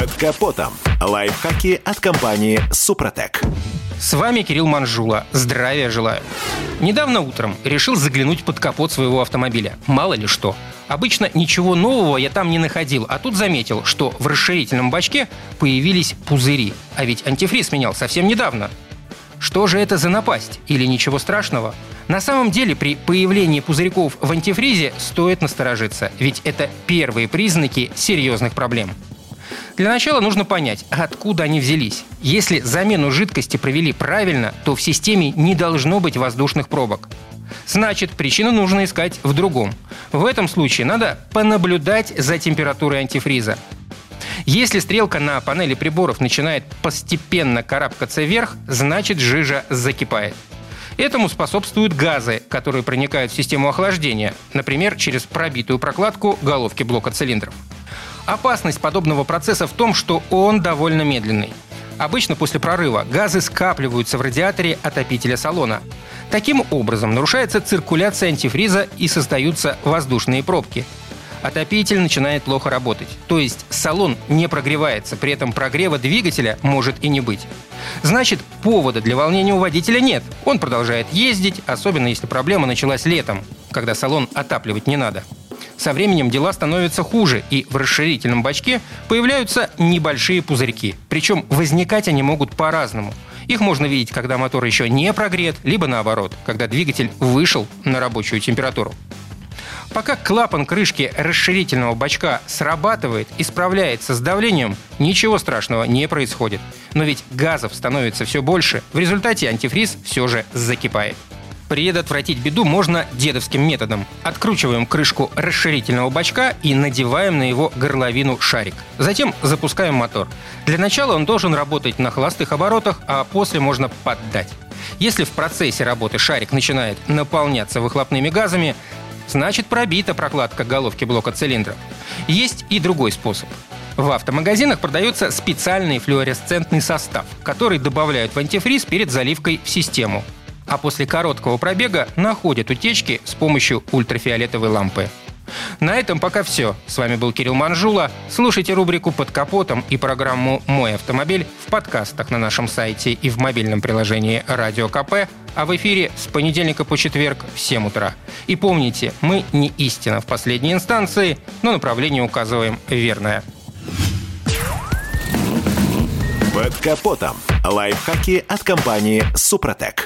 Под капотом. Лайфхаки от компании «Супротек». С вами Кирилл Манжула. Здравия желаю. Недавно утром решил заглянуть под капот своего автомобиля. Мало ли что. Обычно ничего нового я там не находил, а тут заметил, что в расширительном бачке появились пузыри. А ведь антифриз менял совсем недавно. Что же это за напасть? Или ничего страшного? На самом деле при появлении пузырьков в антифризе стоит насторожиться, ведь это первые признаки серьезных проблем. Для начала нужно понять, откуда они взялись. Если замену жидкости провели правильно, то в системе не должно быть воздушных пробок. Значит, причину нужно искать в другом. В этом случае надо понаблюдать за температурой антифриза. Если стрелка на панели приборов начинает постепенно карабкаться вверх, значит жижа закипает. Этому способствуют газы, которые проникают в систему охлаждения, например, через пробитую прокладку головки блока цилиндров. Опасность подобного процесса в том, что он довольно медленный. Обычно после прорыва газы скапливаются в радиаторе отопителя салона. Таким образом нарушается циркуляция антифриза и создаются воздушные пробки. Отопитель начинает плохо работать. То есть салон не прогревается, при этом прогрева двигателя может и не быть. Значит, повода для волнения у водителя нет. Он продолжает ездить, особенно если проблема началась летом, когда салон отапливать не надо. Со временем дела становятся хуже, и в расширительном бачке появляются небольшие пузырьки. Причем возникать они могут по-разному. Их можно видеть, когда мотор еще не прогрет, либо наоборот, когда двигатель вышел на рабочую температуру. Пока клапан крышки расширительного бачка срабатывает и справляется с давлением, ничего страшного не происходит. Но ведь газов становится все больше, в результате антифриз все же закипает. Предотвратить беду можно дедовским методом. Откручиваем крышку расширительного бачка и надеваем на его горловину шарик. Затем запускаем мотор. Для начала он должен работать на холостых оборотах, а после можно поддать. Если в процессе работы шарик начинает наполняться выхлопными газами, значит пробита прокладка головки блока цилиндров. Есть и другой способ. В автомагазинах продается специальный флуоресцентный состав, который добавляют в антифриз перед заливкой в систему а после короткого пробега находят утечки с помощью ультрафиолетовой лампы. На этом пока все. С вами был Кирилл Манжула. Слушайте рубрику «Под капотом» и программу «Мой автомобиль» в подкастах на нашем сайте и в мобильном приложении «Радио КП», а в эфире с понедельника по четверг в 7 утра. И помните, мы не истина в последней инстанции, но направление указываем верное. «Под капотом» Лайфхаки от компании «Супротек».